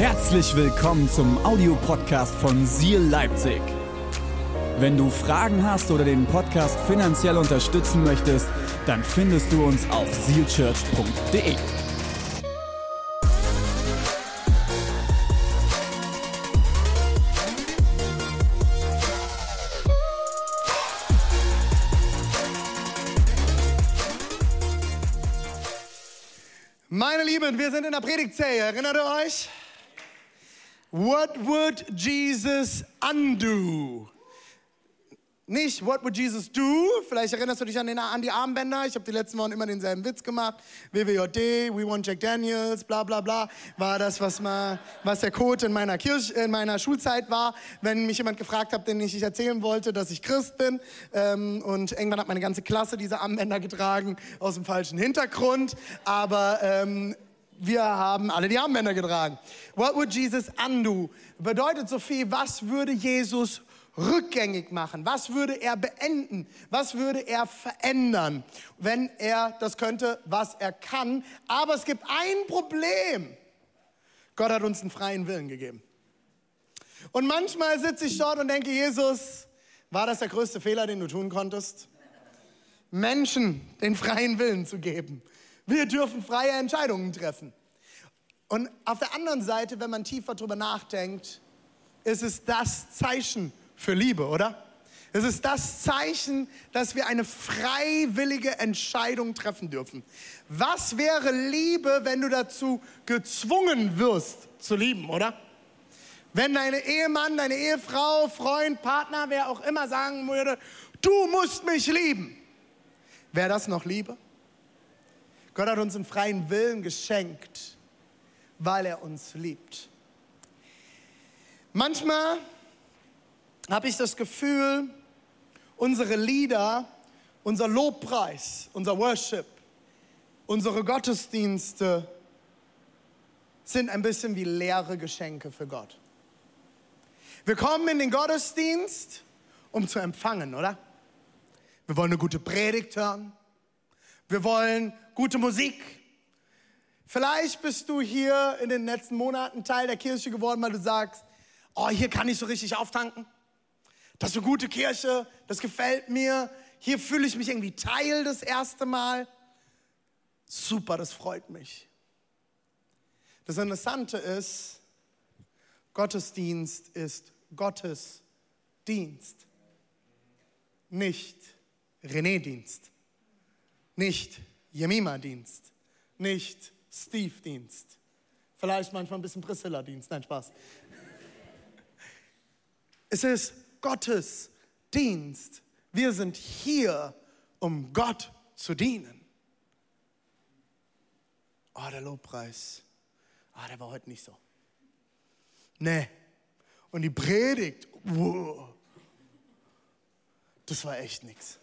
Herzlich willkommen zum Audiopodcast von Seal Leipzig. Wenn du Fragen hast oder den Podcast finanziell unterstützen möchtest, dann findest du uns auf sealchurch.de. Meine Lieben, wir sind in der Predigtserie. Erinnert ihr euch? What would Jesus undo? Nicht, what would Jesus do? Vielleicht erinnerst du dich an, den, an die Armbänder. Ich habe die letzten Wochen immer denselben Witz gemacht. WWJD, We Want Jack Daniels, bla bla bla. War das, was, mal, was der Code in meiner, Kirche, in meiner Schulzeit war, wenn mich jemand gefragt hat, den ich erzählen wollte, dass ich Christ bin. Ähm, und irgendwann hat meine ganze Klasse diese Armbänder getragen, aus dem falschen Hintergrund. Aber... Ähm, wir haben alle die Armbänder getragen. What would Jesus undo? Bedeutet so viel, was würde Jesus rückgängig machen? Was würde er beenden? Was würde er verändern, wenn er das könnte, was er kann? Aber es gibt ein Problem. Gott hat uns einen freien Willen gegeben. Und manchmal sitze ich dort und denke, Jesus, war das der größte Fehler, den du tun konntest? Menschen den freien Willen zu geben. Wir dürfen freie Entscheidungen treffen. Und auf der anderen Seite, wenn man tiefer darüber nachdenkt, ist es das Zeichen für Liebe, oder? Es ist das Zeichen, dass wir eine freiwillige Entscheidung treffen dürfen. Was wäre Liebe, wenn du dazu gezwungen wirst zu lieben, oder? Wenn dein Ehemann, deine Ehefrau, Freund, Partner, wer auch immer sagen würde, du musst mich lieben. Wäre das noch Liebe? Gott hat uns einen freien Willen geschenkt, weil er uns liebt. Manchmal habe ich das Gefühl, unsere Lieder, unser Lobpreis, unser Worship, unsere Gottesdienste sind ein bisschen wie leere Geschenke für Gott. Wir kommen in den Gottesdienst, um zu empfangen, oder? Wir wollen eine gute Predigt hören. Wir wollen gute Musik. Vielleicht bist du hier in den letzten Monaten Teil der Kirche geworden, weil du sagst, oh, hier kann ich so richtig auftanken. Das ist eine gute Kirche, das gefällt mir. Hier fühle ich mich irgendwie Teil das erste Mal. Super, das freut mich. Das Interessante ist, Gottesdienst ist Gottes Dienst, nicht René-Dienst, nicht Jemima-Dienst, nicht Steve-Dienst. Vielleicht manchmal ein bisschen Priscilla-Dienst, nein, Spaß. Es ist Gottes Dienst. Wir sind hier, um Gott zu dienen. Oh, der Lobpreis. Ah, der war heute nicht so. Nee. Und die Predigt, wow, das war echt nichts.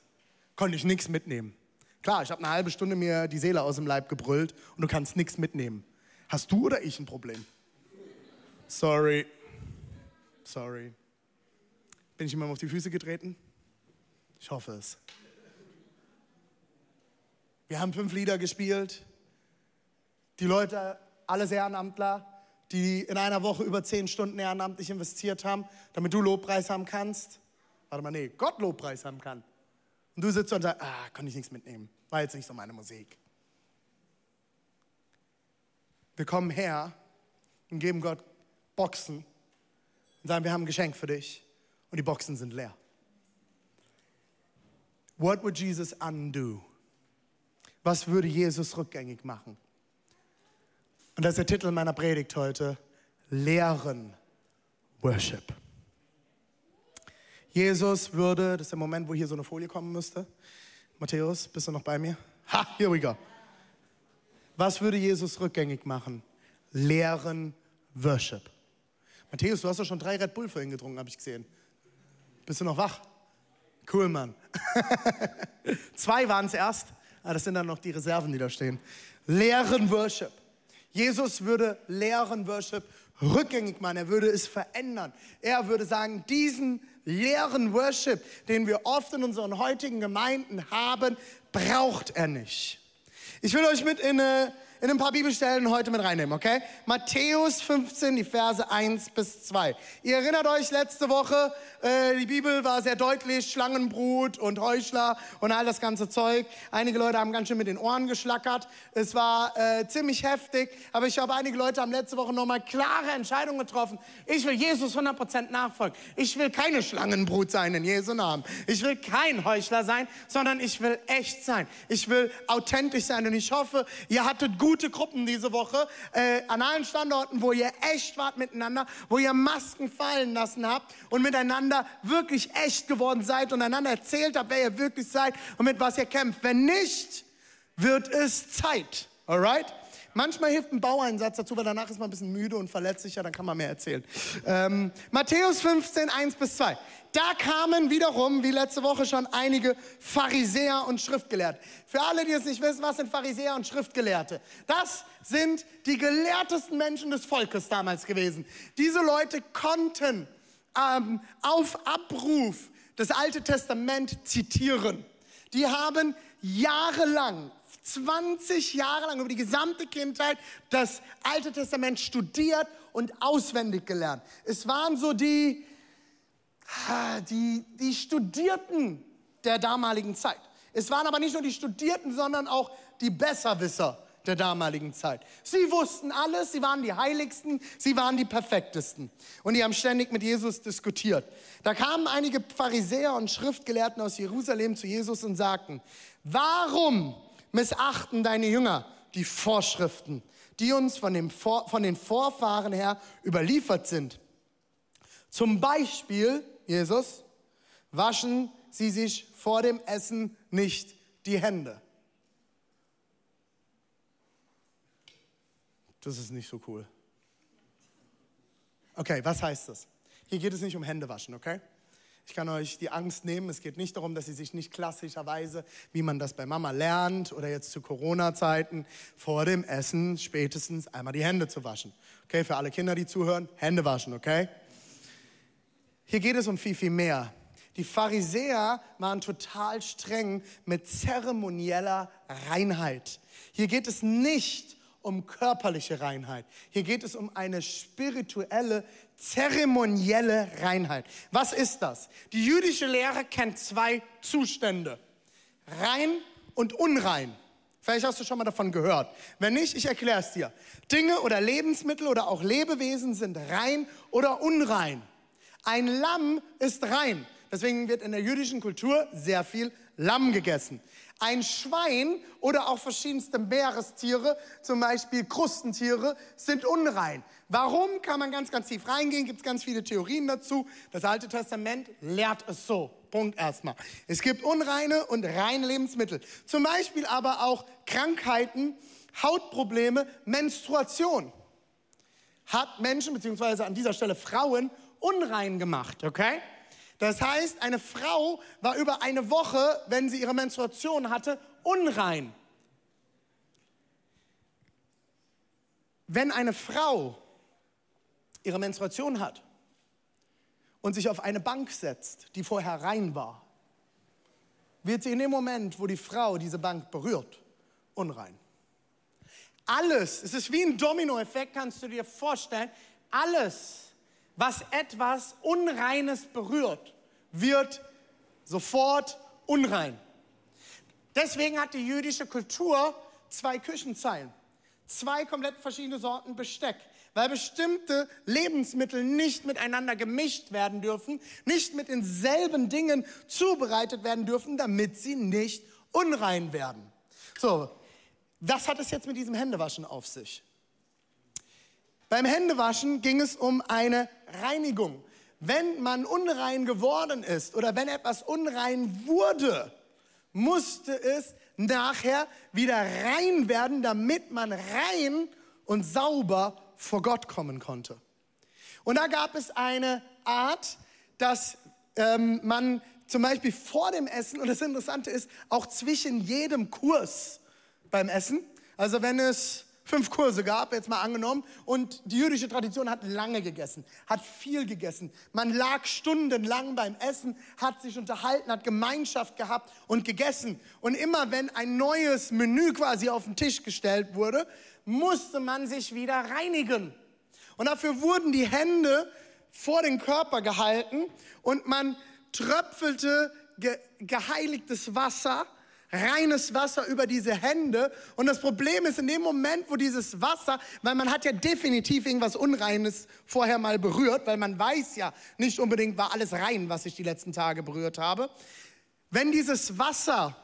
Konnte ich nichts mitnehmen. Klar, ich habe eine halbe Stunde mir die Seele aus dem Leib gebrüllt und du kannst nichts mitnehmen. Hast du oder ich ein Problem? Sorry. Sorry. Bin ich jemandem auf die Füße getreten? Ich hoffe es. Wir haben fünf Lieder gespielt. Die Leute, alles Ehrenamtler, die in einer Woche über zehn Stunden ehrenamtlich investiert haben, damit du Lobpreis haben kannst. Warte mal, nee, Gott Lobpreis haben kann. Und du sitzt und sagst, ah, kann ich nichts mitnehmen. War jetzt nicht so meine Musik. Wir kommen her und geben Gott Boxen und sagen, wir haben ein Geschenk für dich und die Boxen sind leer. What would Jesus undo? Was würde Jesus rückgängig machen? Und das ist der Titel meiner Predigt heute. Lehren Worship. Jesus würde, das ist der Moment, wo hier so eine Folie kommen müsste. Matthäus, bist du noch bei mir? Ha, here we go. Was würde Jesus rückgängig machen? Lehren Worship. Matthäus, du hast doch schon drei Red Bull vorhin getrunken, habe ich gesehen. Bist du noch wach? Cool, Mann. Zwei waren es erst, aber das sind dann noch die Reserven, die da stehen. Lehren Worship. Jesus würde lehren Worship rückgängig machen. Er würde es verändern. Er würde sagen, diesen leeren Worship, den wir oft in unseren heutigen Gemeinden haben, braucht er nicht. Ich will euch mit in eine in ein paar Bibelstellen heute mit reinnehmen, okay? Matthäus 15, die Verse 1 bis 2. Ihr erinnert euch, letzte Woche, äh, die Bibel war sehr deutlich, Schlangenbrut und Heuchler und all das ganze Zeug. Einige Leute haben ganz schön mit den Ohren geschlackert. Es war äh, ziemlich heftig, aber ich glaube, einige Leute haben letzte Woche nochmal klare Entscheidungen getroffen. Ich will Jesus 100% nachfolgen. Ich will keine Schlangenbrut sein in Jesu Namen. Ich will kein Heuchler sein, sondern ich will echt sein. Ich will authentisch sein und ich hoffe, ihr hattet gute Gruppen diese Woche äh, an allen Standorten, wo ihr echt wart miteinander, wo ihr Masken fallen lassen habt und miteinander wirklich echt geworden seid und einander erzählt habt, wer ihr wirklich seid und mit was ihr kämpft. Wenn nicht, wird es Zeit. Alright? Manchmal hilft ein Baueinsatz dazu, weil danach ist man ein bisschen müde und verletzlicher, dann kann man mehr erzählen. Ähm, Matthäus 15, 1 bis 2. Da kamen wiederum, wie letzte Woche schon, einige Pharisäer und Schriftgelehrte. Für alle, die es nicht wissen, was sind Pharisäer und Schriftgelehrte? Das sind die gelehrtesten Menschen des Volkes damals gewesen. Diese Leute konnten ähm, auf Abruf das Alte Testament zitieren. Die haben jahrelang 20 Jahre lang über die gesamte Kindheit das Alte Testament studiert und auswendig gelernt. Es waren so die, die, die Studierten der damaligen Zeit. Es waren aber nicht nur die Studierten, sondern auch die Besserwisser der damaligen Zeit. Sie wussten alles, sie waren die Heiligsten, sie waren die Perfektesten. Und die haben ständig mit Jesus diskutiert. Da kamen einige Pharisäer und Schriftgelehrten aus Jerusalem zu Jesus und sagten, warum missachten deine Jünger die Vorschriften, die uns von, dem Vor von den Vorfahren her überliefert sind. Zum Beispiel, Jesus, waschen sie sich vor dem Essen nicht die Hände. Das ist nicht so cool. Okay, was heißt das? Hier geht es nicht um Händewaschen, okay? Ich kann euch die Angst nehmen. Es geht nicht darum, dass sie sich nicht klassischerweise, wie man das bei Mama lernt oder jetzt zu Corona-Zeiten, vor dem Essen spätestens einmal die Hände zu waschen. Okay, für alle Kinder, die zuhören, Hände waschen, okay? Hier geht es um viel, viel mehr. Die Pharisäer waren total streng mit zeremonieller Reinheit. Hier geht es nicht um körperliche Reinheit. Hier geht es um eine spirituelle, zeremonielle Reinheit. Was ist das? Die jüdische Lehre kennt zwei Zustände. Rein und unrein. Vielleicht hast du schon mal davon gehört. Wenn nicht, ich erkläre es dir. Dinge oder Lebensmittel oder auch Lebewesen sind rein oder unrein. Ein Lamm ist rein. Deswegen wird in der jüdischen Kultur sehr viel Lamm gegessen. Ein Schwein oder auch verschiedenste Meerestiere, zum Beispiel Krustentiere, sind unrein. Warum kann man ganz, ganz tief reingehen? Gibt es ganz viele Theorien dazu. Das Alte Testament lehrt es so. Punkt erstmal. Es gibt unreine und reine Lebensmittel. Zum Beispiel aber auch Krankheiten, Hautprobleme, Menstruation. Hat Menschen, beziehungsweise an dieser Stelle Frauen, unrein gemacht, okay? Das heißt, eine Frau war über eine Woche, wenn sie ihre Menstruation hatte, unrein. Wenn eine Frau ihre Menstruation hat und sich auf eine Bank setzt, die vorher rein war, wird sie in dem Moment, wo die Frau diese Bank berührt, unrein. Alles, es ist wie ein Dominoeffekt, kannst du dir vorstellen, alles, was etwas Unreines berührt, wird sofort unrein. Deswegen hat die jüdische Kultur zwei Küchenzeilen, zwei komplett verschiedene Sorten Besteck, weil bestimmte Lebensmittel nicht miteinander gemischt werden dürfen, nicht mit denselben Dingen zubereitet werden dürfen, damit sie nicht unrein werden. So, was hat es jetzt mit diesem Händewaschen auf sich? Beim Händewaschen ging es um eine Reinigung. Wenn man unrein geworden ist oder wenn etwas unrein wurde, musste es nachher wieder rein werden, damit man rein und sauber vor Gott kommen konnte. Und da gab es eine Art, dass ähm, man zum Beispiel vor dem Essen, und das Interessante ist, auch zwischen jedem Kurs beim Essen, also wenn es fünf Kurse gab, jetzt mal angenommen. Und die jüdische Tradition hat lange gegessen, hat viel gegessen. Man lag stundenlang beim Essen, hat sich unterhalten, hat Gemeinschaft gehabt und gegessen. Und immer wenn ein neues Menü quasi auf den Tisch gestellt wurde, musste man sich wieder reinigen. Und dafür wurden die Hände vor den Körper gehalten und man tröpfelte ge geheiligtes Wasser reines Wasser über diese Hände. Und das Problem ist, in dem Moment, wo dieses Wasser, weil man hat ja definitiv irgendwas Unreines vorher mal berührt, weil man weiß ja, nicht unbedingt war alles rein, was ich die letzten Tage berührt habe. Wenn dieses Wasser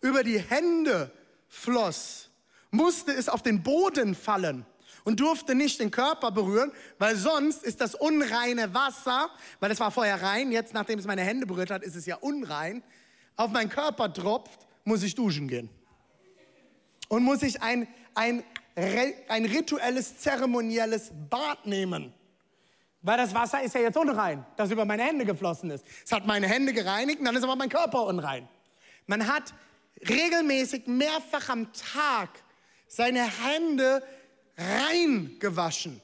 über die Hände floss, musste es auf den Boden fallen und durfte nicht den Körper berühren, weil sonst ist das unreine Wasser, weil es war vorher rein, jetzt nachdem es meine Hände berührt hat, ist es ja unrein, auf meinen Körper tropft muss ich duschen gehen. Und muss ich ein, ein, ein rituelles, zeremonielles Bad nehmen. Weil das Wasser ist ja jetzt unrein, das über meine Hände geflossen ist. Es hat meine Hände gereinigt dann ist aber mein Körper unrein. Man hat regelmäßig mehrfach am Tag seine Hände rein gewaschen.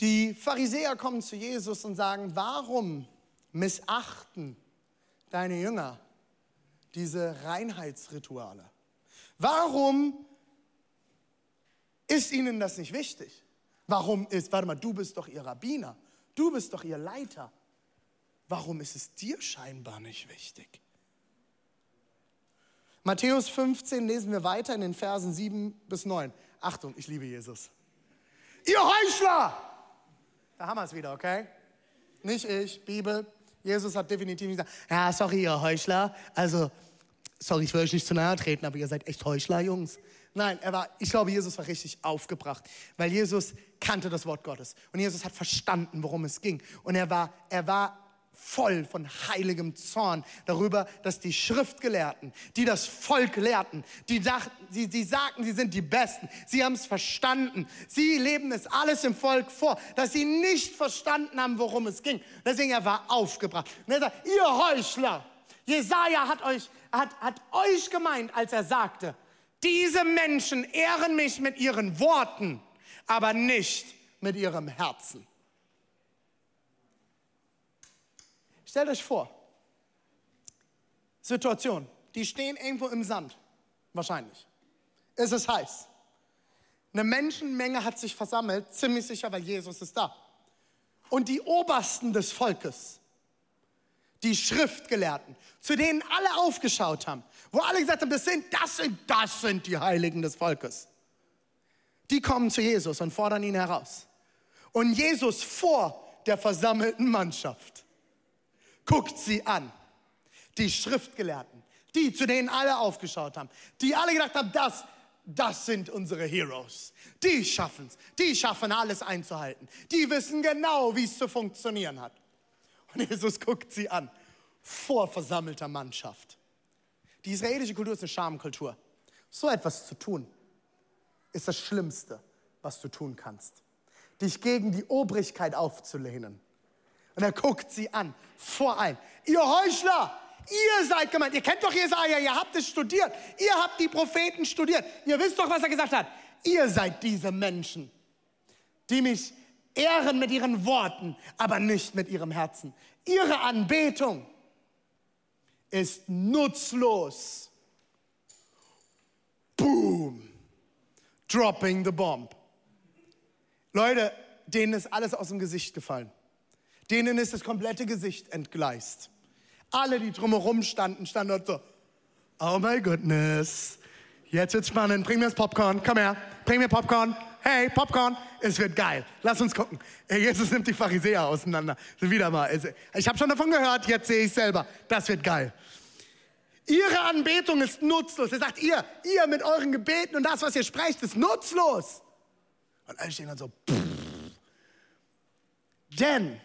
Die Pharisäer kommen zu Jesus und sagen, warum missachten deine Jünger diese Reinheitsrituale? Warum ist ihnen das nicht wichtig? Warum ist, warte mal, du bist doch ihr Rabbiner, du bist doch ihr Leiter. Warum ist es dir scheinbar nicht wichtig? Matthäus 15 lesen wir weiter in den Versen 7 bis 9. Achtung, ich liebe Jesus. Ihr Heuchler! Da haben wir es wieder, okay? Nicht ich, Bibel. Jesus hat definitiv nicht gesagt, ja, sorry, ihr Heuchler. Also, sorry, ich will euch nicht zu nahe treten, aber ihr seid echt Heuchler, Jungs. Nein, er war, ich glaube, Jesus war richtig aufgebracht, weil Jesus kannte das Wort Gottes und Jesus hat verstanden, worum es ging. Und er war, er war voll von heiligem Zorn darüber, dass die Schriftgelehrten, die das Volk lehrten, die, dachten, die, die sagten, sie sind die Besten, sie haben es verstanden, sie leben es alles im Volk vor, dass sie nicht verstanden haben, worum es ging. Deswegen er war aufgebracht. Und er sagt, ihr Heuchler, Jesaja hat euch, hat, hat euch gemeint, als er sagte, diese Menschen ehren mich mit ihren Worten, aber nicht mit ihrem Herzen. Stellt euch vor, Situation, die stehen irgendwo im Sand, wahrscheinlich. Es ist heiß. Eine Menschenmenge hat sich versammelt, ziemlich sicher, weil Jesus ist da. Und die Obersten des Volkes, die Schriftgelehrten, zu denen alle aufgeschaut haben, wo alle gesagt haben, das sind, das sind, das sind die Heiligen des Volkes. Die kommen zu Jesus und fordern ihn heraus. Und Jesus vor der versammelten Mannschaft guckt sie an. Die Schriftgelehrten, die, zu denen alle aufgeschaut haben, die alle gedacht haben, das, das sind unsere Heroes. Die schaffen es. Die schaffen alles einzuhalten. Die wissen genau, wie es zu funktionieren hat. Und Jesus guckt sie an, vor versammelter Mannschaft. Die israelische Kultur ist eine Schamkultur. So etwas zu tun, ist das Schlimmste, was du tun kannst. Dich gegen die Obrigkeit aufzulehnen und er guckt sie an, vor ein. Ihr Heuchler, ihr seid gemeint. Ihr kennt doch Jesaja, ihr habt es studiert. Ihr habt die Propheten studiert. Ihr wisst doch, was er gesagt hat. Ihr seid diese Menschen, die mich ehren mit ihren Worten, aber nicht mit ihrem Herzen. Ihre Anbetung ist nutzlos. Boom. Dropping the bomb. Leute, denen ist alles aus dem Gesicht gefallen. Denen ist das komplette Gesicht entgleist. Alle, die drumherum standen, standen dort so, oh my goodness, jetzt wird's spannend, bring mir das Popcorn, komm her, bring mir Popcorn, hey, Popcorn, es wird geil, lass uns gucken. Jesus nimmt die Pharisäer auseinander, wieder mal. Ich habe schon davon gehört, jetzt sehe ich selber, das wird geil. Ihre Anbetung ist nutzlos. Er sagt, ihr, ihr mit euren Gebeten und das, was ihr sprecht, ist nutzlos. Und alle stehen dann so, pff. denn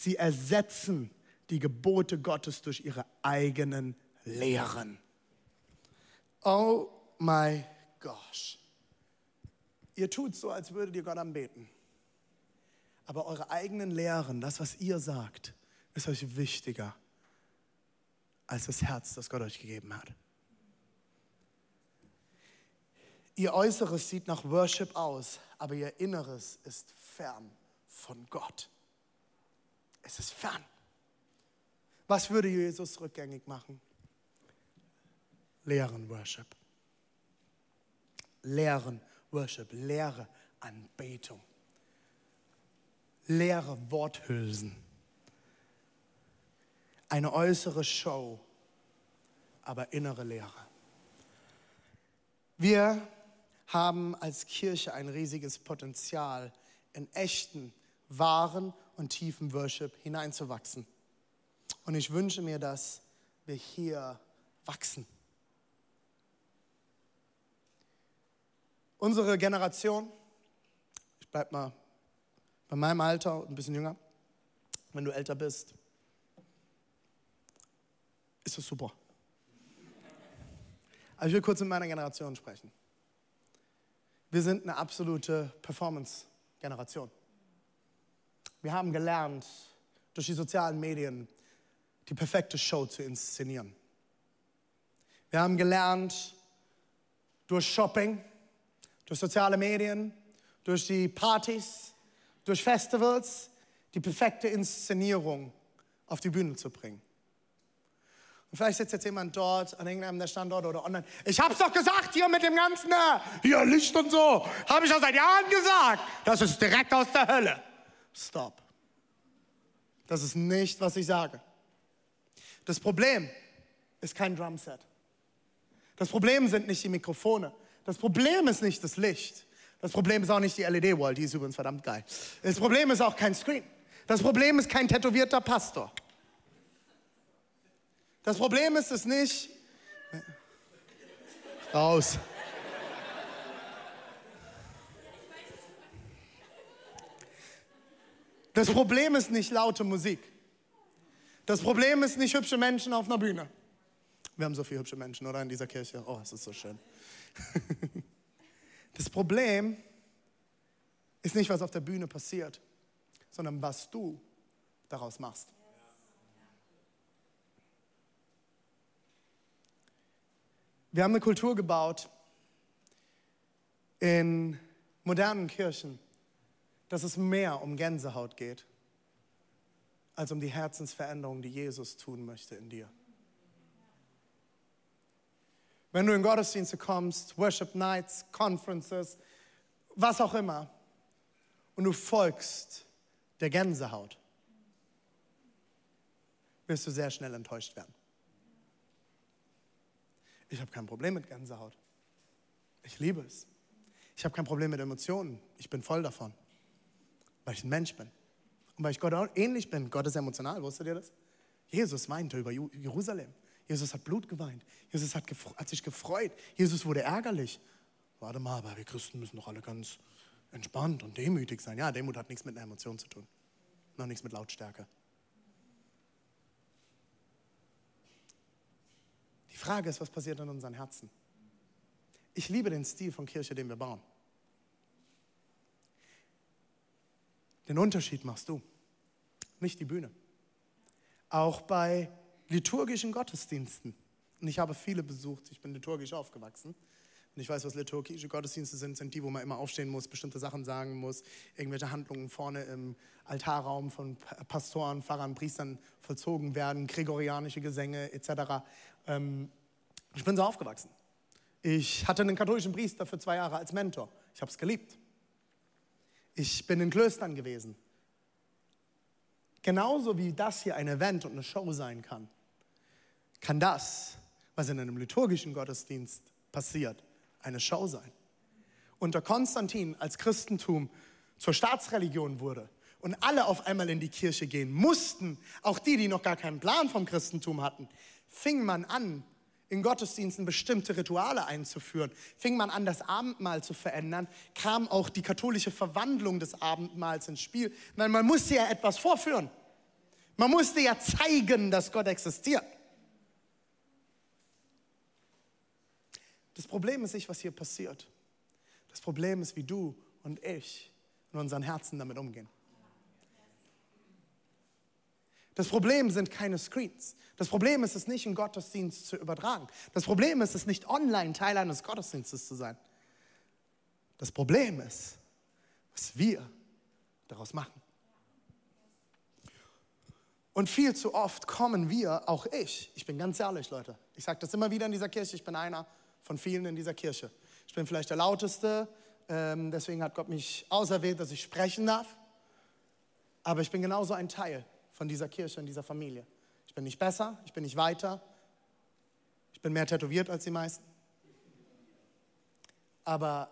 Sie ersetzen die Gebote Gottes durch ihre eigenen Lehren. Oh my gosh. Ihr tut so, als würdet ihr Gott anbeten. Aber eure eigenen Lehren, das, was ihr sagt, ist euch wichtiger als das Herz, das Gott euch gegeben hat. Ihr Äußeres sieht nach Worship aus, aber ihr Inneres ist fern von Gott. Es ist fern. Was würde Jesus rückgängig machen? Lehren Worship. Lehren Worship, leere Anbetung, leere Worthülsen, eine äußere Show, aber innere Leere. Wir haben als Kirche ein riesiges Potenzial, in echten, wahren und tiefen Worship hineinzuwachsen. Und ich wünsche mir, dass wir hier wachsen. Unsere Generation, ich bleibe mal bei meinem Alter ein bisschen jünger, wenn du älter bist, ist das super. Aber ich will kurz mit meiner Generation sprechen. Wir sind eine absolute Performance-Generation. Wir haben gelernt, durch die sozialen Medien die perfekte Show zu inszenieren. Wir haben gelernt, durch Shopping, durch soziale Medien, durch die Partys, durch Festivals, die perfekte Inszenierung auf die Bühne zu bringen. Und vielleicht sitzt jetzt jemand dort an irgendeinem der Standorte oder online. Ich hab's doch gesagt hier mit dem ganzen, äh, hier Licht und so. Habe ich schon seit Jahren gesagt. Das ist direkt aus der Hölle. Stop. Das ist nicht, was ich sage. Das Problem ist kein Drumset. Das Problem sind nicht die Mikrofone. Das Problem ist nicht das Licht. Das Problem ist auch nicht die LED-Wall, die ist übrigens verdammt geil. Das Problem ist auch kein Screen. Das Problem ist kein tätowierter Pastor. Das Problem ist es nicht. Raus. Das Problem ist nicht laute Musik. Das Problem ist nicht hübsche Menschen auf einer Bühne. Wir haben so viele hübsche Menschen, oder? In dieser Kirche. Oh, es ist so schön. Das Problem ist nicht, was auf der Bühne passiert, sondern was du daraus machst. Wir haben eine Kultur gebaut in modernen Kirchen, dass es mehr um Gänsehaut geht, als um die Herzensveränderung, die Jesus tun möchte in dir. Wenn du in Gottesdienste kommst, Worship Nights, Conferences, was auch immer, und du folgst der Gänsehaut, wirst du sehr schnell enttäuscht werden. Ich habe kein Problem mit Gänsehaut. Ich liebe es. Ich habe kein Problem mit Emotionen. Ich bin voll davon, weil ich ein Mensch bin. Und weil ich Gott auch ähnlich bin. Gott ist emotional, wusstet ihr das? Jesus weinte über Jerusalem. Jesus hat Blut geweint. Jesus hat, hat, sich gefreut. Jesus wurde ärgerlich. Warte mal, aber wir Christen müssen doch alle ganz entspannt und demütig sein. Ja, Demut hat nichts mit einer Emotion zu tun. Noch nichts mit Lautstärke. Die Frage ist, was passiert in unseren Herzen? Ich liebe den Stil von Kirche, den wir bauen. Den Unterschied machst du, nicht die Bühne. Auch bei liturgischen Gottesdiensten. Und ich habe viele besucht, ich bin liturgisch aufgewachsen. Und ich weiß, was liturgische Gottesdienste sind, sind die, wo man immer aufstehen muss, bestimmte Sachen sagen muss, irgendwelche Handlungen vorne im Altarraum von Pastoren, Pfarrern, Priestern vollzogen werden, gregorianische Gesänge etc. Ähm, ich bin so aufgewachsen. Ich hatte einen katholischen Priester für zwei Jahre als Mentor. Ich habe es geliebt. Ich bin in Klöstern gewesen. Genauso wie das hier ein Event und eine Show sein kann, kann das, was in einem liturgischen Gottesdienst passiert, eine Show sein. Unter Konstantin, als Christentum zur Staatsreligion wurde und alle auf einmal in die Kirche gehen mussten, auch die, die noch gar keinen Plan vom Christentum hatten, fing man an, in Gottesdiensten bestimmte Rituale einzuführen, fing man an, das Abendmahl zu verändern, kam auch die katholische Verwandlung des Abendmahls ins Spiel, weil man musste ja etwas vorführen. Man musste ja zeigen, dass Gott existiert. Das Problem ist nicht, was hier passiert. Das Problem ist, wie du und ich in unseren Herzen damit umgehen. Das Problem sind keine Screens. Das Problem ist es nicht, einen Gottesdienst zu übertragen. Das Problem ist es nicht, online Teil eines Gottesdienstes zu sein. Das Problem ist, was wir daraus machen. Und viel zu oft kommen wir, auch ich, ich bin ganz ehrlich, Leute, ich sage das immer wieder in dieser Kirche, ich bin einer von vielen in dieser Kirche. Ich bin vielleicht der lauteste, ähm, deswegen hat Gott mich auserwählt, dass ich sprechen darf. Aber ich bin genauso ein Teil von dieser Kirche und dieser Familie. Ich bin nicht besser, ich bin nicht weiter, ich bin mehr tätowiert als die meisten. Aber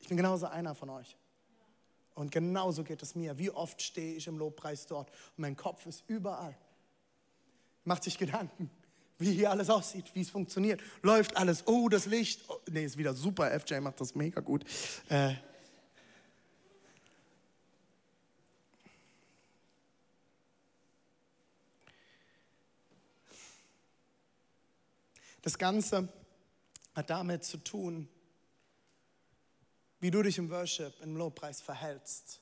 ich bin genauso einer von euch. Und genauso geht es mir. Wie oft stehe ich im Lobpreis dort und mein Kopf ist überall. Macht sich Gedanken, wie hier alles aussieht, wie es funktioniert. Läuft alles, oh, das Licht. Oh, nee, ist wieder super. FJ macht das mega gut. Äh, das Ganze hat damit zu tun, wie du dich im Worship, im Lobpreis verhältst,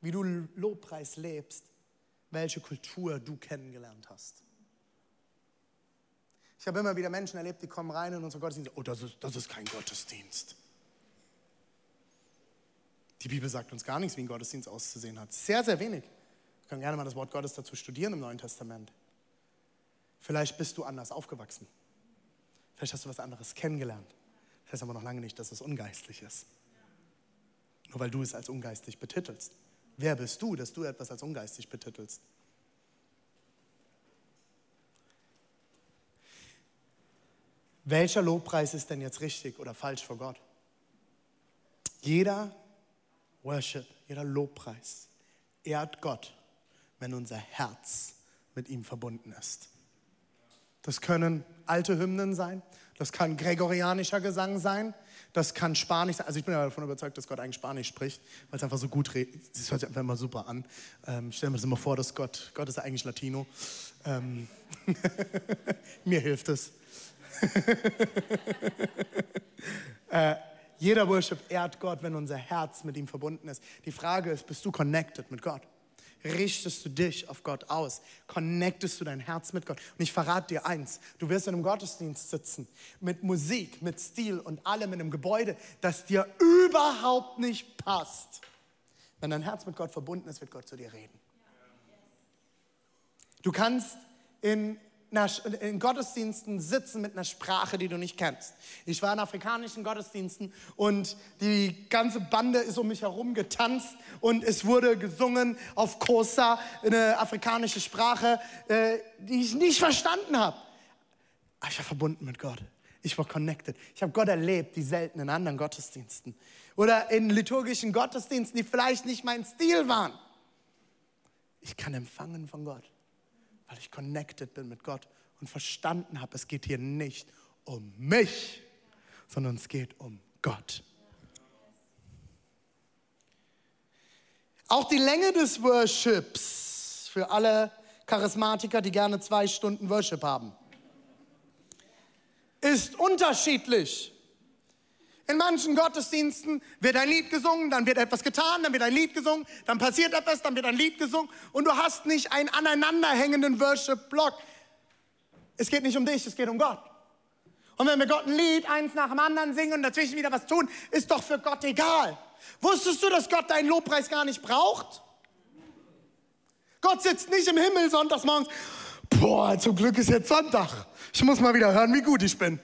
wie du Lobpreis lebst, welche Kultur du kennengelernt hast. Ich habe immer wieder Menschen erlebt, die kommen rein in unsere Gottesdienste. Oh, das ist, das ist kein Gottesdienst. Die Bibel sagt uns gar nichts, wie ein Gottesdienst auszusehen hat. Sehr, sehr wenig. Wir können gerne mal das Wort Gottes dazu studieren im Neuen Testament. Vielleicht bist du anders aufgewachsen. Vielleicht hast du was anderes kennengelernt. Das heißt aber noch lange nicht, dass es ungeistlich ist. Nur weil du es als ungeistig betitelst. Wer bist du, dass du etwas als ungeistig betitelst? Welcher Lobpreis ist denn jetzt richtig oder falsch vor Gott? Jeder Worship, jeder Lobpreis ehrt Gott, wenn unser Herz mit ihm verbunden ist. Das können alte Hymnen sein, das kann gregorianischer Gesang sein, das kann Spanisch sein. Also ich bin ja davon überzeugt, dass Gott eigentlich Spanisch spricht, weil es einfach so gut redet. Das hört sich einfach immer super an. Ähm, ich stelle mir das immer vor, dass Gott, Gott ist eigentlich Latino. Ähm, mir hilft es. äh, jeder Worship ehrt Gott, wenn unser Herz mit ihm verbunden ist. Die Frage ist, bist du connected mit Gott? Richtest du dich auf Gott aus? Connectest du dein Herz mit Gott? Und ich verrate dir eins, du wirst in einem Gottesdienst sitzen, mit Musik, mit Stil und allem in einem Gebäude, das dir überhaupt nicht passt. Wenn dein Herz mit Gott verbunden ist, wird Gott zu dir reden. Du kannst in in Gottesdiensten sitzen mit einer Sprache, die du nicht kennst. Ich war in afrikanischen Gottesdiensten und die ganze Bande ist um mich herum getanzt und es wurde gesungen auf Kosa, eine afrikanische Sprache, äh, die ich nicht verstanden habe. Aber ich war verbunden mit Gott. Ich war connected. Ich habe Gott erlebt, die selten in anderen Gottesdiensten. Oder in liturgischen Gottesdiensten, die vielleicht nicht mein Stil waren. Ich kann empfangen von Gott weil ich connected bin mit Gott und verstanden habe, es geht hier nicht um mich, sondern es geht um Gott. Auch die Länge des Worships für alle Charismatiker, die gerne zwei Stunden Worship haben, ist unterschiedlich. In manchen Gottesdiensten wird ein Lied gesungen, dann wird etwas getan, dann wird ein Lied gesungen, dann passiert etwas, dann wird ein Lied gesungen und du hast nicht einen aneinanderhängenden Worship-Block. Es geht nicht um dich, es geht um Gott. Und wenn wir Gott ein Lied eins nach dem anderen singen und dazwischen wieder was tun, ist doch für Gott egal. Wusstest du, dass Gott deinen Lobpreis gar nicht braucht? Gott sitzt nicht im Himmel sonntags morgens. Boah, zum Glück ist jetzt Sonntag. Ich muss mal wieder hören, wie gut ich bin.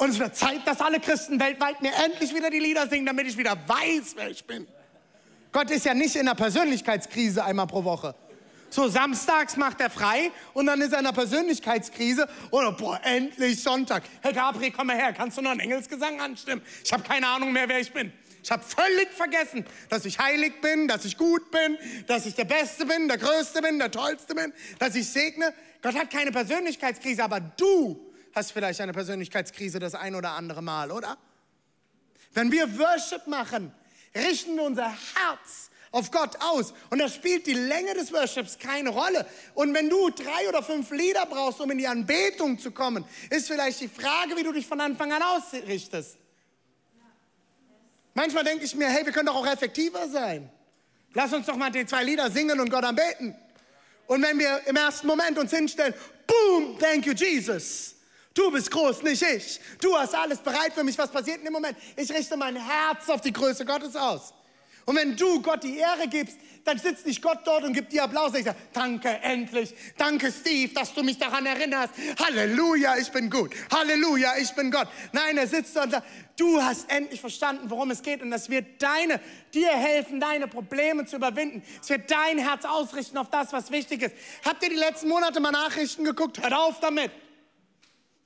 Und es wird Zeit, dass alle Christen weltweit mir endlich wieder die Lieder singen, damit ich wieder weiß, wer ich bin. Gott ist ja nicht in einer Persönlichkeitskrise einmal pro Woche. So, samstags macht er frei und dann ist er in einer Persönlichkeitskrise. Oder, boah, endlich Sonntag. Hey Gabriel, komm mal her, kannst du noch einen Engelsgesang anstimmen? Ich habe keine Ahnung mehr, wer ich bin. Ich habe völlig vergessen, dass ich heilig bin, dass ich gut bin, dass ich der Beste bin, der Größte bin, der Tollste bin, dass ich segne. Gott hat keine Persönlichkeitskrise, aber du hast vielleicht eine Persönlichkeitskrise das ein oder andere Mal, oder? Wenn wir Worship machen, richten wir unser Herz auf Gott aus. Und da spielt die Länge des Worships keine Rolle. Und wenn du drei oder fünf Lieder brauchst, um in die Anbetung zu kommen, ist vielleicht die Frage, wie du dich von Anfang an ausrichtest. Manchmal denke ich mir, hey, wir können doch auch effektiver sein. Lass uns doch mal die zwei Lieder singen und Gott anbeten. Und wenn wir im ersten Moment uns hinstellen, boom, thank you, Jesus Du bist groß, nicht ich. Du hast alles bereit für mich. Was passiert in dem Moment? Ich richte mein Herz auf die Größe Gottes aus. Und wenn du Gott die Ehre gibst, dann sitzt nicht Gott dort und gibt dir Applaus. Ich sage, danke, endlich. Danke, Steve, dass du mich daran erinnerst. Halleluja, ich bin gut. Halleluja, ich bin Gott. Nein, er sitzt dort und sagt, du hast endlich verstanden, worum es geht. Und das wird deine, dir helfen, deine Probleme zu überwinden. Es wird dein Herz ausrichten auf das, was wichtig ist. Habt ihr die letzten Monate mal Nachrichten geguckt? Hört auf damit.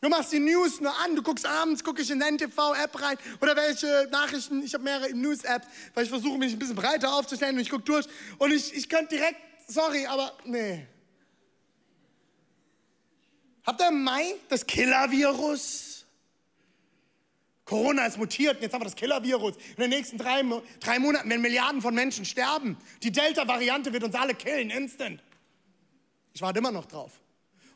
Du machst die News nur an, du guckst abends, gucke ich in die NTV-App rein oder welche Nachrichten, ich habe mehrere News-Apps, weil ich versuche mich ein bisschen breiter aufzustellen und ich gucke durch und ich, ich könnte direkt, sorry, aber nee. Habt ihr im Mai das Killer-Virus? Corona ist mutiert, jetzt haben wir das Killer-Virus. In den nächsten drei, drei Monaten werden Milliarden von Menschen sterben. Die Delta-Variante wird uns alle killen, instant. Ich warte immer noch drauf.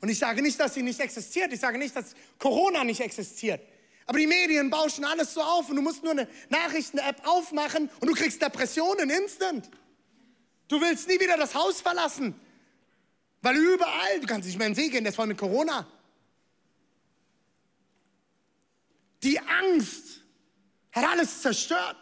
Und ich sage nicht, dass sie nicht existiert. Ich sage nicht, dass Corona nicht existiert. Aber die Medien bauschen alles so auf und du musst nur eine Nachrichten-App aufmachen und du kriegst Depressionen instant. Du willst nie wieder das Haus verlassen. Weil überall, du kannst nicht mehr in den See gehen, ist voll mit Corona. Die Angst hat alles zerstört.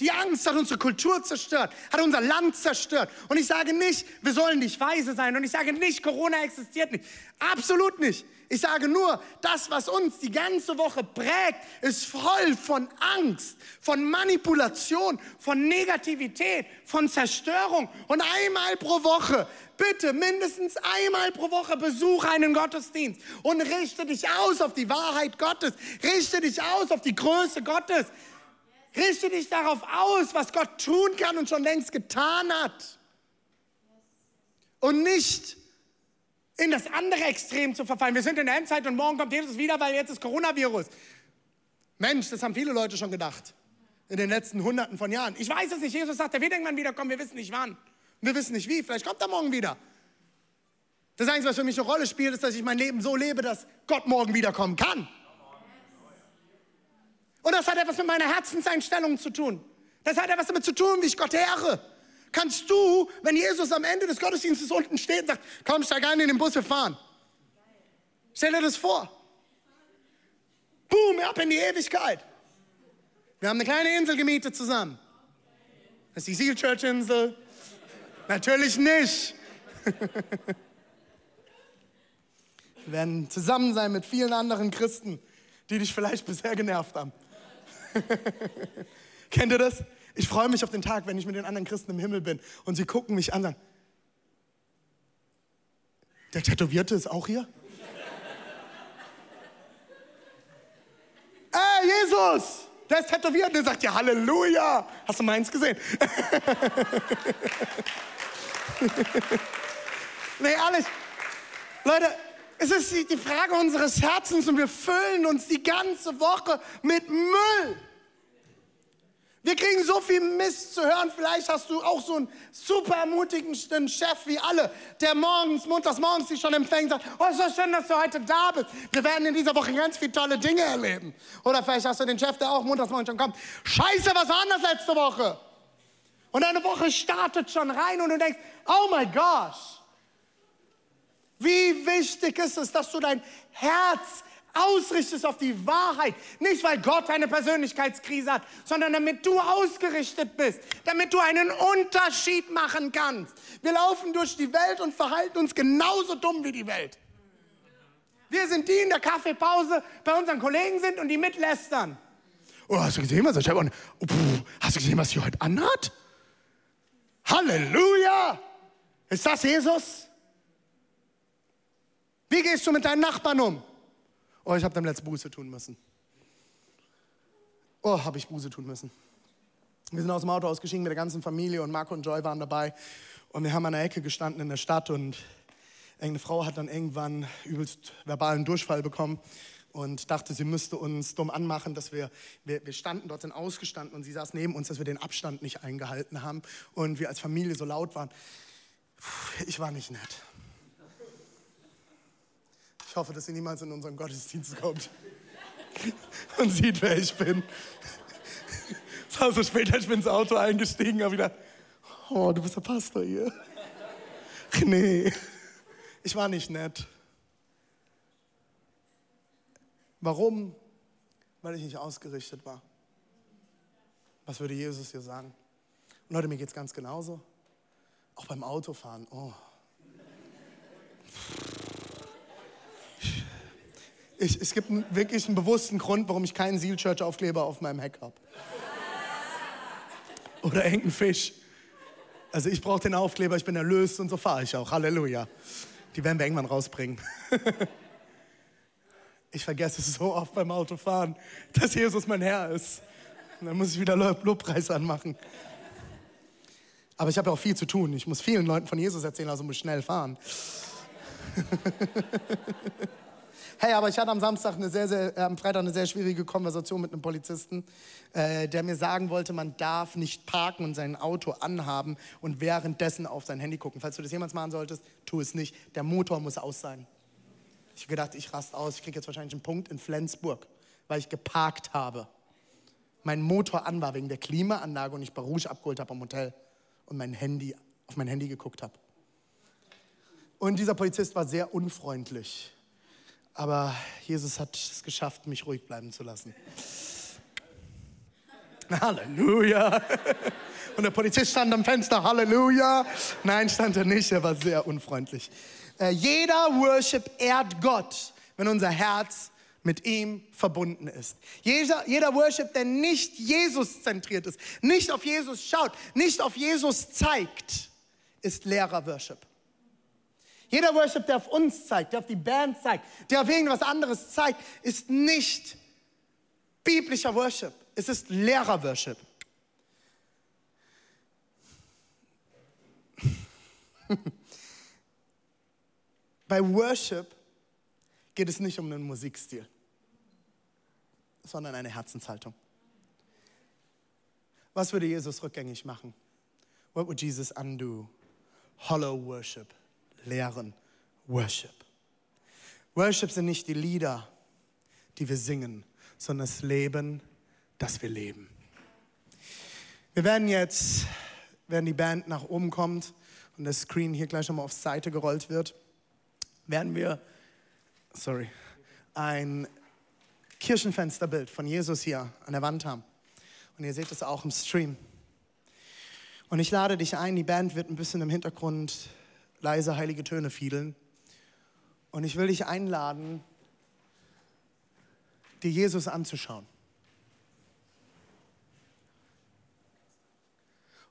Die Angst hat unsere Kultur zerstört, hat unser Land zerstört. Und ich sage nicht, wir sollen nicht weise sein. Und ich sage nicht, Corona existiert nicht. Absolut nicht. Ich sage nur, das, was uns die ganze Woche prägt, ist voll von Angst, von Manipulation, von Negativität, von Zerstörung. Und einmal pro Woche, bitte mindestens einmal pro Woche besuche einen Gottesdienst und richte dich aus auf die Wahrheit Gottes. Richte dich aus auf die Größe Gottes. Richte dich darauf aus, was Gott tun kann und schon längst getan hat. Und nicht in das andere Extrem zu verfallen. Wir sind in der Endzeit und morgen kommt Jesus wieder, weil jetzt ist Coronavirus. Mensch, das haben viele Leute schon gedacht. In den letzten Hunderten von Jahren. Ich weiß es nicht. Jesus sagt, er wird irgendwann wiederkommen. Wir wissen nicht wann. Wir wissen nicht wie. Vielleicht kommt er morgen wieder. Das Einzige, was für mich eine Rolle spielt, ist, dass ich mein Leben so lebe, dass Gott morgen wiederkommen kann. Und das hat etwas mit meiner Herzenseinstellung zu tun. Das hat etwas damit zu tun, wie ich Gott ehre. Kannst du, wenn Jesus am Ende des Gottesdienstes unten steht und sagt, komm, steig ein in den Bus, wir fahren. Stell dir das vor. Boom, ab in die Ewigkeit. Wir haben eine kleine Insel gemietet zusammen. Das ist die Seal Church Insel. Natürlich nicht. Wir werden zusammen sein mit vielen anderen Christen, die dich vielleicht bisher genervt haben. Kennt ihr das? Ich freue mich auf den Tag, wenn ich mit den anderen Christen im Himmel bin und sie gucken mich an. Der Tätowierte ist auch hier? Ey, Jesus! Der ist tätowiert und der sagt ja Halleluja. Hast du meins gesehen? nee, ehrlich. Leute, es ist die Frage unseres Herzens und wir füllen uns die ganze Woche mit Müll. Wir kriegen so viel Mist zu hören. Vielleicht hast du auch so einen super ermutigenden Chef wie alle, der morgens, montags morgens dich schon empfängt und sagt, oh, ist so schön, dass du heute da bist. Wir werden in dieser Woche ganz viele tolle Dinge erleben. Oder vielleicht hast du den Chef, der auch montags morgens schon kommt. Scheiße, was war das letzte Woche? Und eine Woche startet schon rein und du denkst, oh my gosh. Wie wichtig ist es, dass du dein Herz ausrichtest auf die Wahrheit. Nicht, weil Gott eine Persönlichkeitskrise hat, sondern damit du ausgerichtet bist, damit du einen Unterschied machen kannst. Wir laufen durch die Welt und verhalten uns genauso dumm wie die Welt. Wir sind die in der Kaffeepause bei unseren Kollegen sind und die mitlästern. Oh, hast du gesehen, was er oh, Hast du gesehen, was sie heute anhat? Halleluja! Ist das Jesus? Wie gehst du mit deinen Nachbarn um? Oh, ich habe dem letzten Buße tun müssen. Oh, habe ich Buße tun müssen. Wir sind aus dem Auto ausgestiegen mit der ganzen Familie und Marco und Joy waren dabei. Und wir haben an der Ecke gestanden in der Stadt und eine Frau hat dann irgendwann übelst verbalen Durchfall bekommen und dachte, sie müsste uns dumm anmachen, dass wir, wir, wir standen dort, sind ausgestanden und sie saß neben uns, dass wir den Abstand nicht eingehalten haben und wir als Familie so laut waren. Ich war nicht nett. Ich hoffe, dass sie niemals in unseren Gottesdienst kommt und sieht, wer ich bin. Es war so später, ich bin ins Auto eingestiegen, habe wieder, oh, du bist der Pastor hier. Nee, ich war nicht nett. Warum? Weil ich nicht ausgerichtet war. Was würde Jesus hier sagen? Und Leute, mir geht es ganz genauso. Auch beim Autofahren. Oh. Ich, es gibt wirklich einen bewussten Grund, warum ich keinen Seal Church Aufkleber auf meinem Heck habe. Oder irgendeinen Fisch. Also ich brauche den Aufkleber, ich bin erlöst und so fahre ich auch. Halleluja. Die werden wir irgendwann rausbringen. Ich vergesse es so oft beim Autofahren, dass Jesus mein Herr ist. Und dann muss ich wieder Lobpreis anmachen. Aber ich habe ja auch viel zu tun. Ich muss vielen Leuten von Jesus erzählen, also muss schnell fahren. Hey, aber ich hatte am Samstag eine sehr, sehr, äh, am Freitag eine sehr schwierige Konversation mit einem Polizisten, äh, der mir sagen wollte, man darf nicht parken und sein Auto anhaben und währenddessen auf sein Handy gucken. Falls du das jemals machen solltest, tu es nicht. Der Motor muss aus sein. Ich habe gedacht, ich rast aus. Ich kriege jetzt wahrscheinlich einen Punkt in Flensburg, weil ich geparkt habe. Mein Motor an war wegen der Klimaanlage und ich Barouche abgeholt habe am Hotel und mein Handy, auf mein Handy geguckt habe. Und dieser Polizist war sehr unfreundlich. Aber Jesus hat es geschafft, mich ruhig bleiben zu lassen. Halleluja. Und der Polizist stand am Fenster, Halleluja. Nein, stand er nicht, er war sehr unfreundlich. Äh, jeder Worship ehrt Gott, wenn unser Herz mit ihm verbunden ist. Jeder, jeder Worship, der nicht Jesus zentriert ist, nicht auf Jesus schaut, nicht auf Jesus zeigt, ist leerer Worship. Jeder Worship, der auf uns zeigt, der auf die Band zeigt, der auf irgendwas anderes zeigt, ist nicht biblischer Worship. Es ist leerer Worship. Bei Worship geht es nicht um einen Musikstil, sondern eine Herzenshaltung. Was würde Jesus rückgängig machen? What would Jesus undo? Hollow Worship leeren Worship. Worship sind nicht die Lieder, die wir singen, sondern das Leben, das wir leben. Wir werden jetzt, wenn die Band nach oben kommt und das Screen hier gleich nochmal auf Seite gerollt wird, werden wir, sorry, ein Kirchenfensterbild von Jesus hier an der Wand haben. Und ihr seht es auch im Stream. Und ich lade dich ein, die Band wird ein bisschen im Hintergrund leise heilige Töne fiedeln. Und ich will dich einladen, dir Jesus anzuschauen.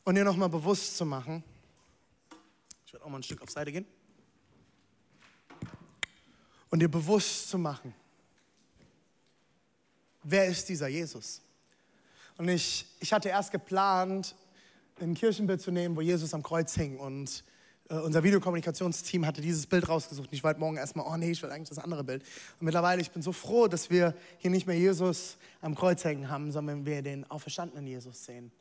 Und dir nochmal bewusst zu machen, ich werde auch mal ein Stück auf Seite gehen, und dir bewusst zu machen, wer ist dieser Jesus? Und ich, ich hatte erst geplant, ein Kirchenbild zu nehmen, wo Jesus am Kreuz hing und äh, unser Videokommunikationsteam hatte dieses Bild rausgesucht. Ich war heute Morgen erstmal, oh nee, ich will eigentlich das andere Bild. Und mittlerweile, ich bin so froh, dass wir hier nicht mehr Jesus am Kreuz hängen haben, sondern wir den auferstandenen Jesus sehen.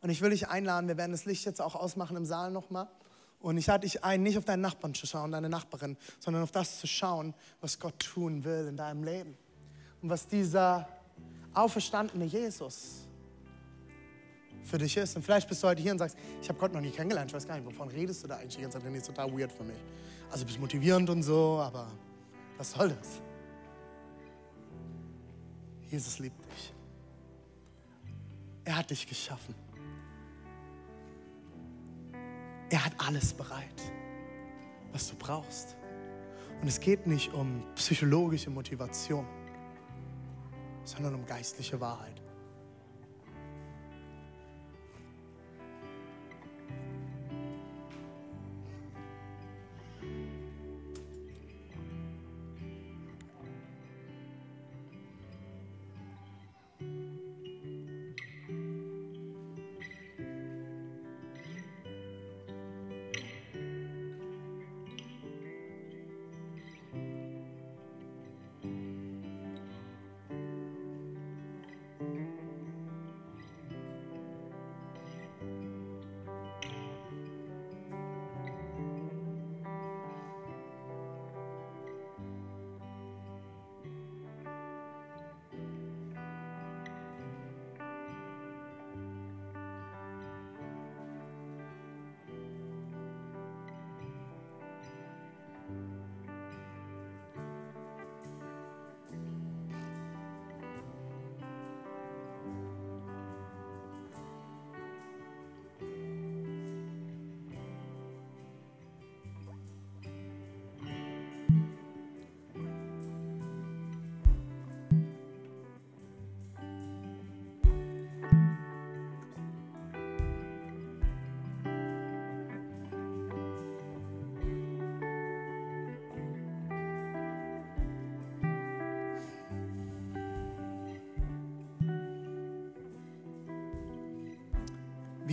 Und ich will dich einladen, wir werden das Licht jetzt auch ausmachen im Saal nochmal. Und ich lade dich ein, nicht auf deinen Nachbarn zu schauen, deine Nachbarin, sondern auf das zu schauen, was Gott tun will in deinem Leben. Und was dieser auferstandene Jesus für dich ist. Und vielleicht bist du heute hier und sagst, ich habe Gott noch nie kennengelernt, ich weiß gar nicht, wovon redest du da eigentlich die ganze Zeit? Das ist total weird für mich. Also du bist motivierend und so, aber was soll das? Jesus liebt dich. Er hat dich geschaffen. Er hat alles bereit, was du brauchst. Und es geht nicht um psychologische Motivation, sondern um geistliche Wahrheit.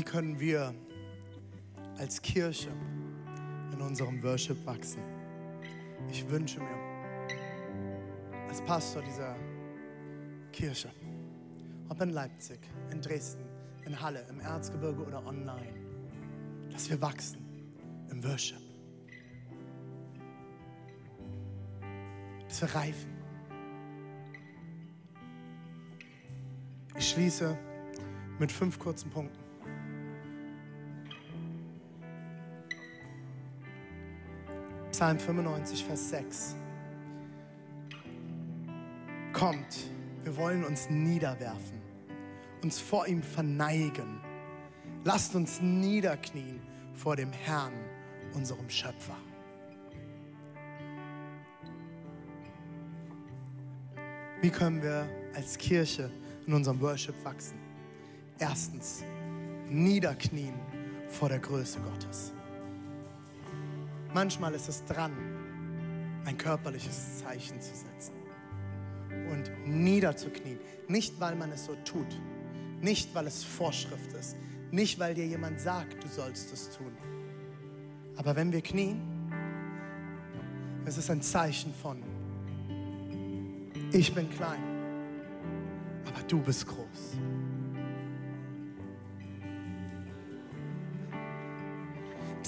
Wie können wir als Kirche in unserem Worship wachsen? Ich wünsche mir, als Pastor dieser Kirche, ob in Leipzig, in Dresden, in Halle, im Erzgebirge oder online, dass wir wachsen im Worship. Dass wir reifen. Ich schließe mit fünf kurzen Punkten. Psalm 95, Vers 6. Kommt, wir wollen uns niederwerfen, uns vor ihm verneigen. Lasst uns niederknien vor dem Herrn, unserem Schöpfer. Wie können wir als Kirche in unserem Worship wachsen? Erstens, niederknien vor der Größe Gottes. Manchmal ist es dran, ein körperliches Zeichen zu setzen und niederzuknien. Nicht, weil man es so tut, nicht, weil es Vorschrift ist, nicht, weil dir jemand sagt, du sollst es tun. Aber wenn wir knien, es ist ein Zeichen von, ich bin klein, aber du bist groß.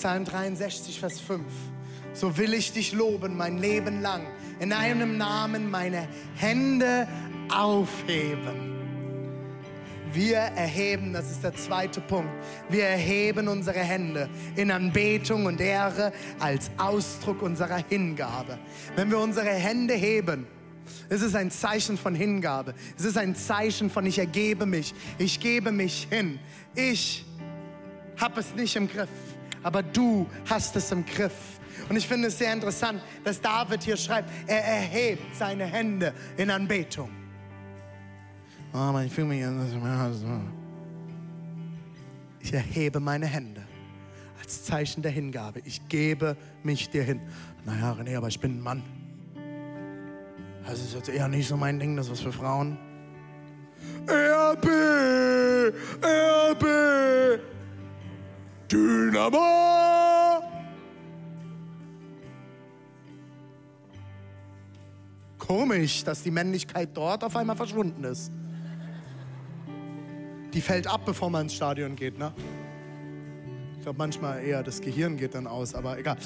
Psalm 63, Vers 5. So will ich dich loben mein Leben lang, in deinem Namen meine Hände aufheben. Wir erheben, das ist der zweite Punkt, wir erheben unsere Hände in Anbetung und Ehre als Ausdruck unserer Hingabe. Wenn wir unsere Hände heben, es ist ein Zeichen von Hingabe. Es ist ein Zeichen von ich ergebe mich. Ich gebe mich hin. Ich habe es nicht im Griff, aber du hast es im Griff. Und ich finde es sehr interessant, dass David hier schreibt, er erhebt seine Hände in Anbetung. Oh, ich erhebe meine Hände als Zeichen der Hingabe. Ich gebe mich dir hin. Naja, René, aber ich bin ein Mann. Das ist jetzt eher nicht so mein Ding, das ist was für Frauen. Erbe, Erbe, Dynamo. Komisch, dass die Männlichkeit dort auf einmal verschwunden ist. Die fällt ab, bevor man ins Stadion geht, ne? Ich glaube manchmal eher das Gehirn geht dann aus, aber egal.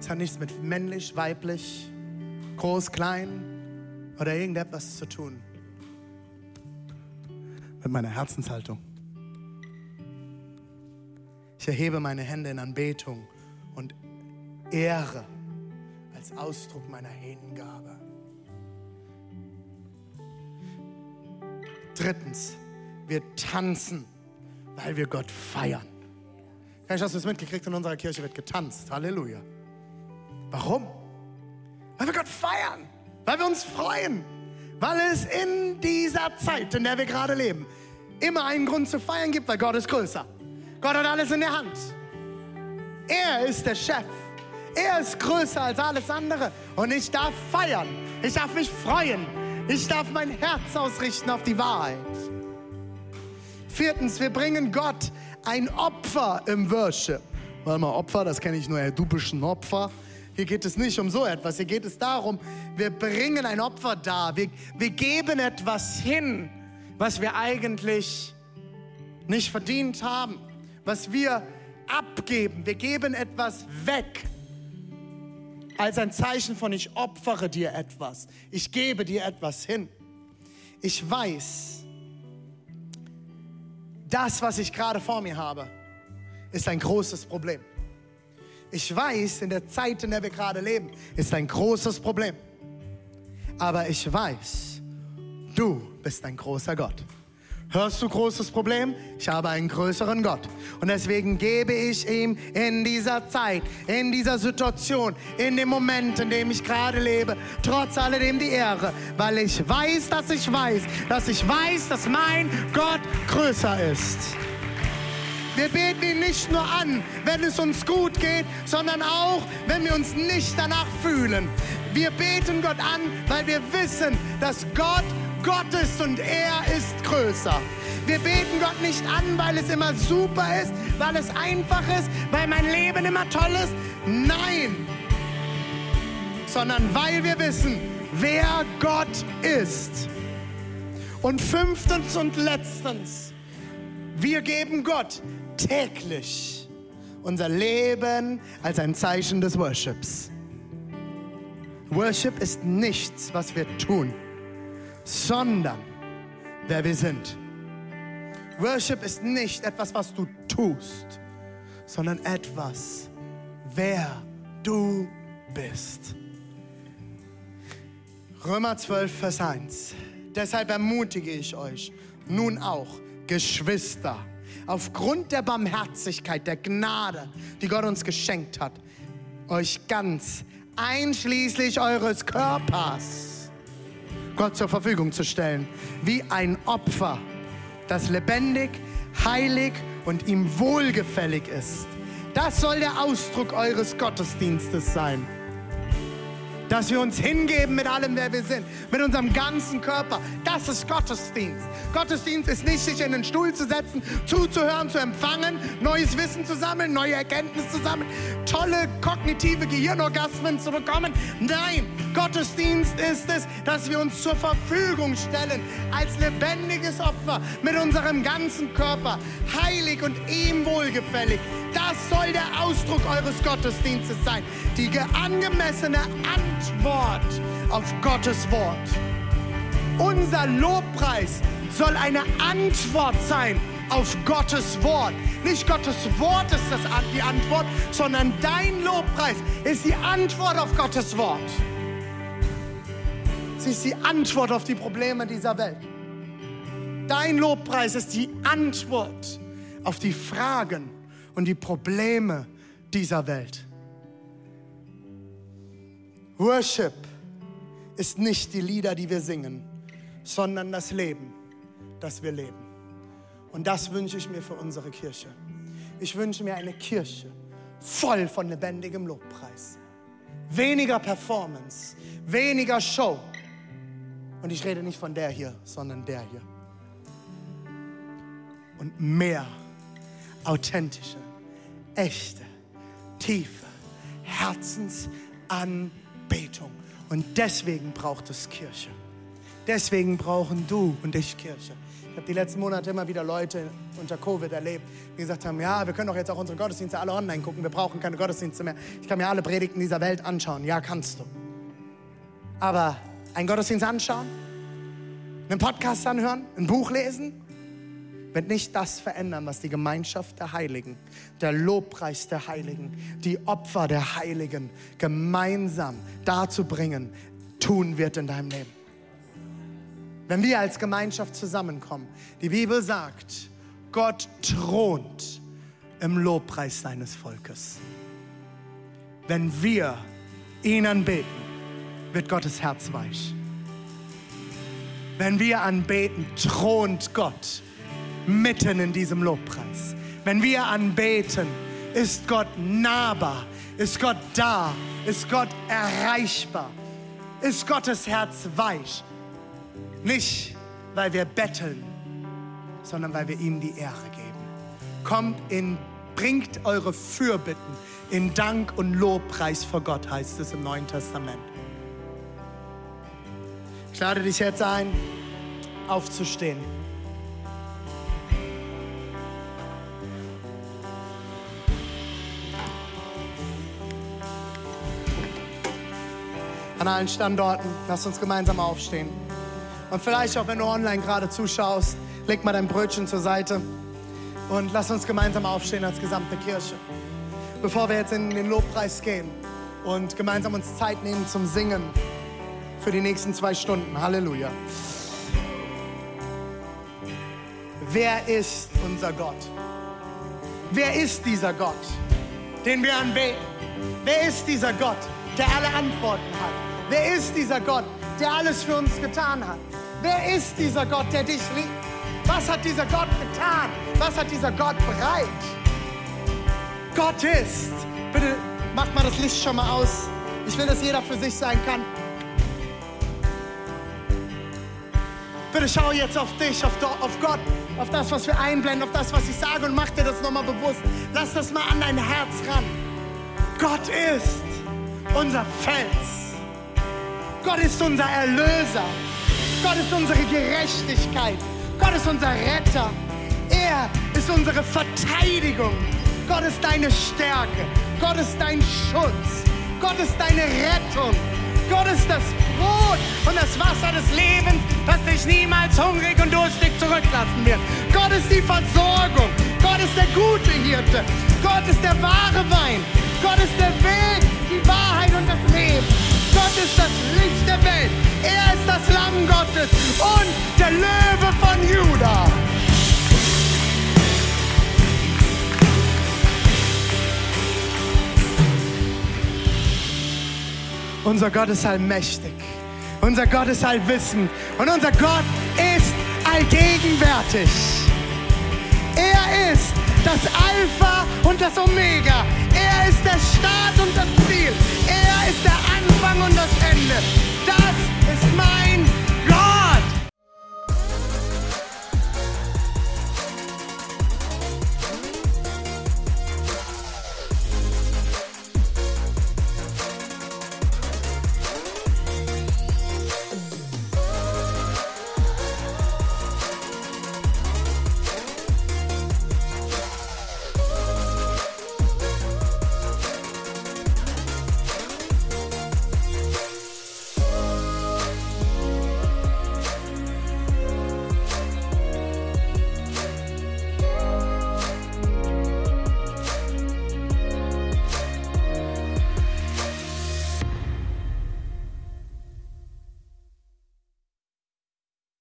Es hat nichts mit männlich, weiblich, groß, klein oder irgendetwas zu tun. Mit meiner Herzenshaltung. Ich erhebe meine Hände in Anbetung und Ehre als Ausdruck meiner Hingabe. Drittens, wir tanzen, weil wir Gott feiern. Vielleicht hast du es mitgekriegt, in unserer Kirche wird getanzt. Halleluja. Warum? Weil wir Gott feiern, weil wir uns freuen, weil es in dieser Zeit, in der wir gerade leben, immer einen Grund zu feiern gibt, weil Gott ist größer. Gott hat alles in der Hand. Er ist der Chef. Er ist größer als alles andere. Und ich darf feiern. Ich darf mich freuen. Ich darf mein Herz ausrichten auf die Wahrheit. Viertens, wir bringen Gott ein Opfer im Worship. Warte mal, Opfer, das kenne ich nur, du bist ein Opfer. Hier geht es nicht um so etwas. Hier geht es darum, wir bringen ein Opfer dar. Wir, wir geben etwas hin, was wir eigentlich nicht verdient haben. Was wir abgeben. Wir geben etwas weg. Als ein Zeichen von ich opfere dir etwas. Ich gebe dir etwas hin. Ich weiß, das, was ich gerade vor mir habe, ist ein großes Problem. Ich weiß, in der Zeit, in der wir gerade leben, ist ein großes Problem. Aber ich weiß, du bist ein großer Gott. Hörst du großes Problem? Ich habe einen größeren Gott. Und deswegen gebe ich ihm in dieser Zeit, in dieser Situation, in dem Moment, in dem ich gerade lebe, trotz alledem die Ehre, weil ich weiß, dass ich weiß, dass ich weiß, dass mein Gott größer ist. Wir beten ihn nicht nur an, wenn es uns gut geht, sondern auch, wenn wir uns nicht danach fühlen. Wir beten Gott an, weil wir wissen, dass Gott Gott ist und er ist größer. Wir beten Gott nicht an, weil es immer super ist, weil es einfach ist, weil mein Leben immer toll ist. Nein, sondern weil wir wissen, wer Gott ist. Und fünftens und letztens, wir geben Gott täglich unser Leben als ein Zeichen des Worships. Worship ist nichts, was wir tun, sondern wer wir sind. Worship ist nicht etwas, was du tust, sondern etwas, wer du bist. Römer 12, Vers 1. Deshalb ermutige ich euch nun auch, Geschwister, aufgrund der Barmherzigkeit, der Gnade, die Gott uns geschenkt hat, euch ganz einschließlich eures Körpers Gott zur Verfügung zu stellen, wie ein Opfer, das lebendig, heilig und ihm wohlgefällig ist. Das soll der Ausdruck eures Gottesdienstes sein dass wir uns hingeben mit allem, wer wir sind, mit unserem ganzen Körper. Das ist Gottesdienst. Gottesdienst ist nicht, sich in den Stuhl zu setzen, zuzuhören, zu empfangen, neues Wissen zu sammeln, neue Erkenntnisse zu sammeln, tolle kognitive Gehirnorgasmen zu bekommen. Nein, Gottesdienst ist es, dass wir uns zur Verfügung stellen als lebendiges Opfer mit unserem ganzen Körper, heilig und ihm wohlgefällig. Das soll der Ausdruck eures Gottesdienstes sein. Die angemessene Antwort auf Gottes Wort. Unser Lobpreis soll eine Antwort sein auf Gottes Wort. Nicht Gottes Wort ist das, die Antwort, sondern dein Lobpreis ist die Antwort auf Gottes Wort. Sie ist die Antwort auf die Probleme dieser Welt. Dein Lobpreis ist die Antwort auf die Fragen und die Probleme dieser Welt. Worship ist nicht die Lieder, die wir singen, sondern das Leben, das wir leben. Und das wünsche ich mir für unsere Kirche. Ich wünsche mir eine Kirche voll von lebendigem Lobpreis. Weniger Performance, weniger Show. Und ich rede nicht von der hier, sondern der hier. Und mehr authentische, echte, tiefe Herzensanbetung. Und deswegen braucht es Kirche. Deswegen brauchen du und ich Kirche. Ich habe die letzten Monate immer wieder Leute unter Covid erlebt, die gesagt haben, ja, wir können doch jetzt auch unsere Gottesdienste alle online gucken, wir brauchen keine Gottesdienste mehr. Ich kann mir alle Predigten dieser Welt anschauen. Ja, kannst du. Aber einen Gottesdienst anschauen, einen Podcast anhören, ein Buch lesen, wird nicht das verändern, was die Gemeinschaft der Heiligen, der Lobpreis der Heiligen, die Opfer der Heiligen gemeinsam dazu bringen, tun wird in deinem Leben. Wenn wir als Gemeinschaft zusammenkommen, die Bibel sagt, Gott thront im Lobpreis seines Volkes. Wenn wir ihn anbeten, wird Gottes Herz weich. Wenn wir anbeten, thront Gott mitten in diesem Lobpreis. Wenn wir anbeten, ist Gott nahbar, ist Gott da, ist Gott erreichbar, ist Gottes Herz weich. Nicht, weil wir betteln, sondern weil wir ihm die Ehre geben. Kommt in, bringt eure Fürbitten in Dank und Lobpreis vor Gott, heißt es im Neuen Testament. Ich lade dich jetzt ein, aufzustehen. An allen Standorten. Lass uns gemeinsam aufstehen. Und vielleicht auch, wenn du online gerade zuschaust, leg mal dein Brötchen zur Seite und lass uns gemeinsam aufstehen als gesamte Kirche. Bevor wir jetzt in den Lobpreis gehen und gemeinsam uns Zeit nehmen zum Singen für die nächsten zwei Stunden. Halleluja. Wer ist unser Gott? Wer ist dieser Gott, den wir anbeten? Wer ist dieser Gott, der alle Antworten hat? Wer ist dieser Gott, der alles für uns getan hat? Wer ist dieser Gott, der dich liebt? Was hat dieser Gott getan? Was hat dieser Gott bereit? Gott ist. Bitte macht mal das Licht schon mal aus. Ich will, dass jeder für sich sein kann. Bitte schau jetzt auf dich, auf, auf Gott, auf das, was wir einblenden, auf das, was ich sage und mach dir das nochmal bewusst. Lass das mal an dein Herz ran. Gott ist unser Fels. Gott ist unser Erlöser. Gott ist unsere Gerechtigkeit. Gott ist unser Retter. Er ist unsere Verteidigung. Gott ist deine Stärke. Gott ist dein Schutz. Gott ist deine Rettung. Gott ist das Brot und das Wasser des Lebens, das dich niemals hungrig und durstig zurücklassen wird. Gott ist die Versorgung. Gott ist der gute Hirte. Gott ist der wahre Wein. Gott ist der Weg, ist das Licht der Welt. Er ist das Lamm Gottes und der Löwe von Judah. Unser Gott ist allmächtig. Unser Gott ist allwissend. Und unser Gott ist allgegenwärtig. Er ist das Alpha und das Omega. Er ist der Start und das Ziel. Er ist der Anfang und das Ende. Das ist mein